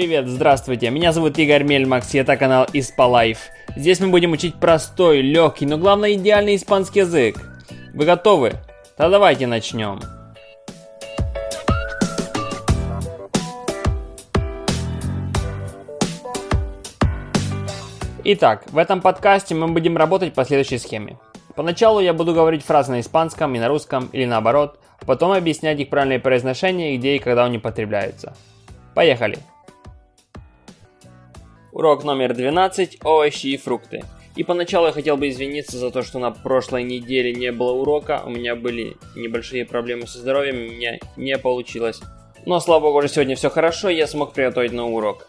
Привет, здравствуйте, меня зовут Игорь Мельмакс, и это канал Испалайф. Здесь мы будем учить простой, легкий, но главное идеальный испанский язык. Вы готовы? Тогда давайте начнем. Итак, в этом подкасте мы будем работать по следующей схеме. Поначалу я буду говорить фразы на испанском и на русском или наоборот, потом объяснять их правильное произношение, где и когда они употребляются. Поехали! Урок номер 12 – овощи и фрукты. И поначалу я хотел бы извиниться за то, что на прошлой неделе не было урока, у меня были небольшие проблемы со здоровьем, у меня не получилось. Но, слава богу, уже сегодня все хорошо, я смог приготовить новый урок.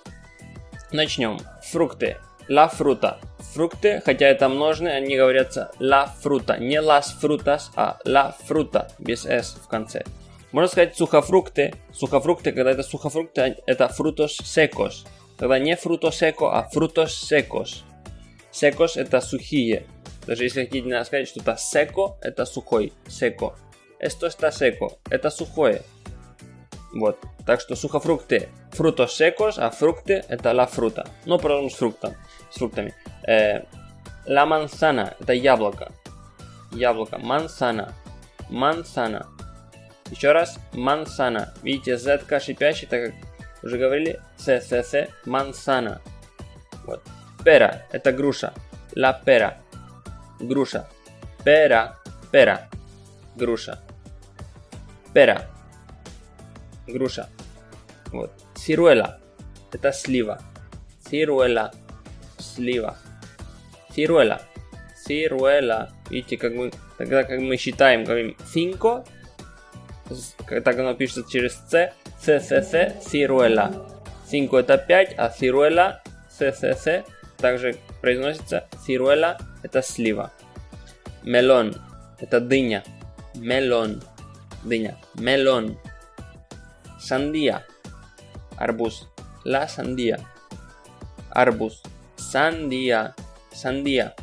Начнем. Фрукты. La fruta. Фрукты, хотя это множные, они говорятся la fruta. Не las frutas, а la fruta, без s в конце. Можно сказать сухофрукты. Сухофрукты, когда это сухофрукты, это frutos secos. Не fruto seco, а frutos secos. Secos это сухие. Даже если хотите сказать что-то seco, это сухой. Seco. Esto está seco. Это сухое. Вот. Так что сухофрукты frutos secos, а фрукты это la fruta. Но продолжим с фруктом. С фруктами. Э, la manzana это яблоко. Яблоко. Manzana. Manzana. Еще раз. Manzana. Видите, z шипящий, так как уже говорили, ССС, мансана. Вот. Пера, это груша. Ла пера. Груша. Пера, пера. Груша. Пера. Груша. Вот. Сируэла. Это слива. Сируэла. Слива. Сируэла. Сируэла. Видите, как мы, тогда как мы считаем, говорим cinco, так оно пишется через C, CCC ciruela. 5 это 5, а ciruela CCC также произносится ciruela это слива. Мелон это дыня. Мелон. Дыня. Мелон. Сандия. Арбуз. La sandía. Арбуз. Сандия. Сандия.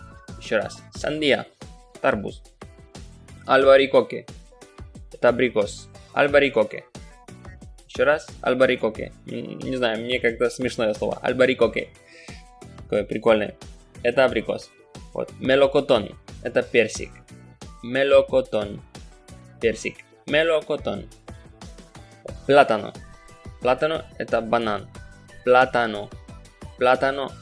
Еще раз. Сандия. Арбуз. Альбарикоке. Это абрикос. Альбарикоке. Еще раз. Альбарикоке. Не знаю, мне как-то смешное слово. Альбарикоке. Такое прикольное. Это абрикос. Вот. Мелокотон. Это персик. Мелокотон. Персик. Мелокотон. Платано. Платано это банан. Платано. Платано.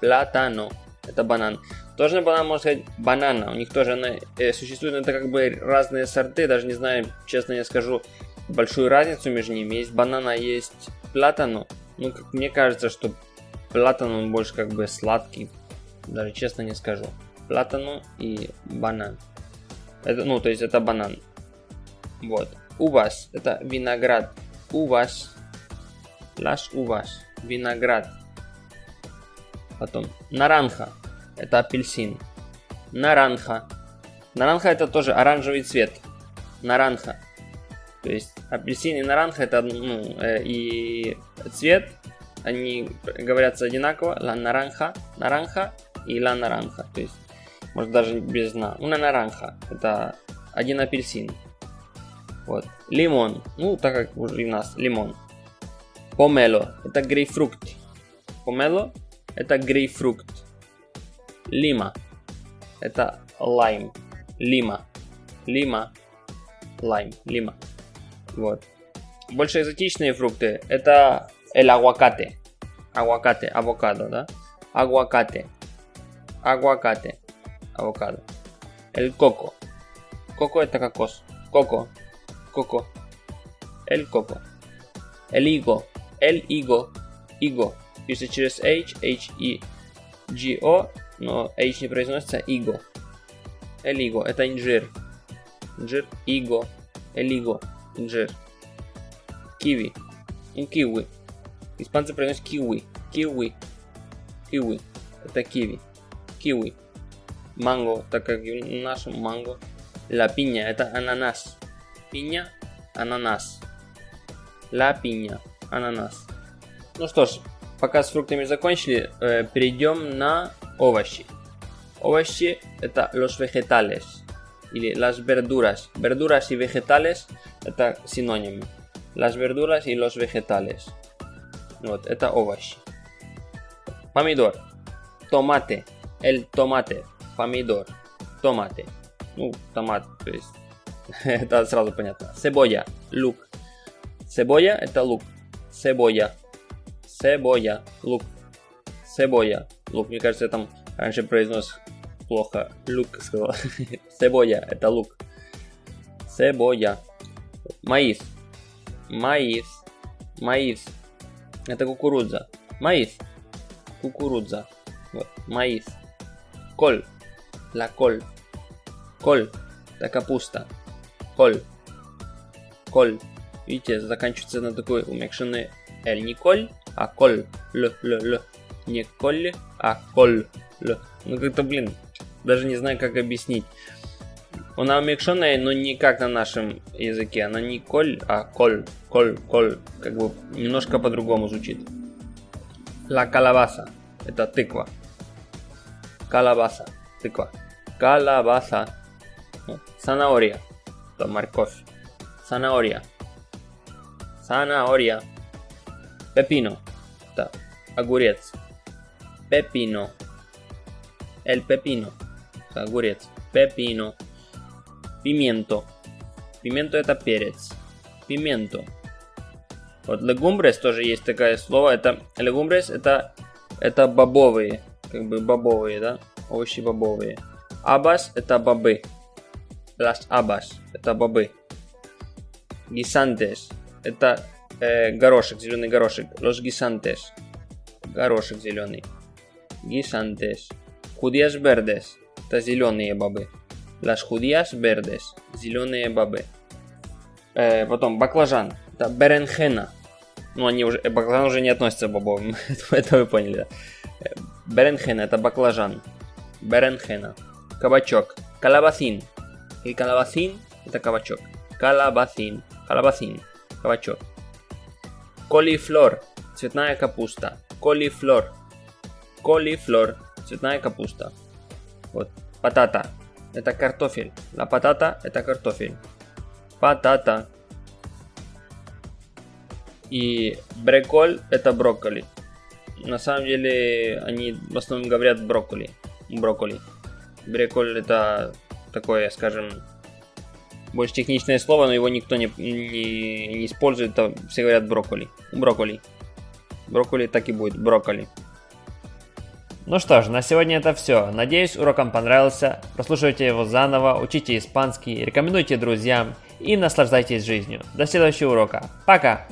Платано. Это банан. Тоже банан можно сказать банана. У них тоже она, э, существует, это как бы разные сорты. Даже не знаю, честно я скажу, большую разницу между ними. Есть банана, есть платану. Ну, как мне кажется, что платану он больше как бы сладкий. Даже честно не скажу. Платану и банан. Это, ну, то есть это банан. Вот. Увас. Это виноград. Увас. Las uvas. Виноград. Потом наранха. Это апельсин. Наранха. Наранха это тоже оранжевый цвет. Наранха. То есть апельсин и наранха это ну, э, и цвет, они говорятся одинаково. Ла наранха, наранха и ла наранха. То есть, может даже без на. Una наранха. Это один апельсин. Вот. Лимон. Ну, так как уже у нас лимон. Помело. Это грейпфрукт. Помело. Это грейпфрукт. Лима. Это лайм. Лима. Лима. Лайм. Лима. Вот. Больше экзотичные фрукты это el aguacate. Aguacate, авокадо, да? Aguacate. Aguacate. Авокадо. El coco. Coco это кокос. Coco. Coco. El coco. El higo. El higo. Higo. Пишется через H, H, E, G, O, но H не произносится, иго. Higo. Это инжир. Инжир, иго. Higo. Инжир. Киви. Киви. Испанцы произносят киви. Киви. Киви. Это киви. Киви. Манго, так как в нашем манго. Ла пиня, это ананас. Пиня, ананас. Ла пиня, ананас. Ну что ж, пока с фруктами закончили, э, перейдем на овощи. Овощи это los vegetales или las verduras. Verduras y vegetales это синонимы. Las verduras y los vegetales. Вот, это овощи. Помидор. Томаты. Эль томате. Помидор. Томаты. Ну, томат, то есть это сразу понятно. Себоя. Лук. Себоя это лук. Себоя. Себоя. Лук. Себоя. Лук. Мне кажется, я там раньше произнес плохо. Лук сказал. Себоя это лук. Себоя. Маис. Маис. Маис. Это кукуруза. Маис. Кукуруза. Вот. Маис. Коль. La col. Коль. Это капуста. Коль. Коль. Видите, заканчивается на такой умекшенный L. Не коль, а коль. Л, л, л. Не коль, а коль. Ну как-то, блин, даже не знаю, как объяснить. Она умекшенная, но не как на нашем языке. Она не коль, а коль, коль, коль. Как бы немножко по-другому звучит. La calabaza. Это тыква. Калабаса. Тыква. Калабаса. Санаория. Это морковь. Санаория. Санаория. Пепино. Это огурец. Пепино. Эль пепино. Это огурец. Пепино. Пименто. Пименто это перец. Пименто. Вот легумбрес тоже есть такое слово. Это легумбрес это это бобовые, как бы бобовые, да, овощи бобовые. Абас это бобы. Las abas это бобы. Гисантес это э, горошек, зеленый горошек. Los guisantes горошек зеленый. Guisantes. Judías verdes это зеленые бобы. Las judías verdes. Зеленые бобы. Э, потом баклажан. Это беренхена. Ну, они уже... Э, баклажан уже не относится к бобовым. это вы поняли, да. Э, беренхена это баклажан. Беренхена. Кабачок. Калабасин. И калабасин это кабачок. Калабасин. Калабасин. Кабачок. Колифлор. Цветная капуста. Колифлор. Колифлор. Цветная капуста. Вот. Патата. Это картофель. La patata это картофель. Патата. И бреколь это брокколи. На самом деле они в основном говорят брокколи. Брокколи. Бреколь это такое, скажем, больше техничное слово, но его никто не, не, не использует, все говорят брокколи. Брокколи. Брокколи так и будет, брокколи. Ну что ж, на сегодня это все. Надеюсь, урок вам понравился. Прослушивайте его заново, учите испанский, рекомендуйте друзьям и наслаждайтесь жизнью. До следующего урока. Пока!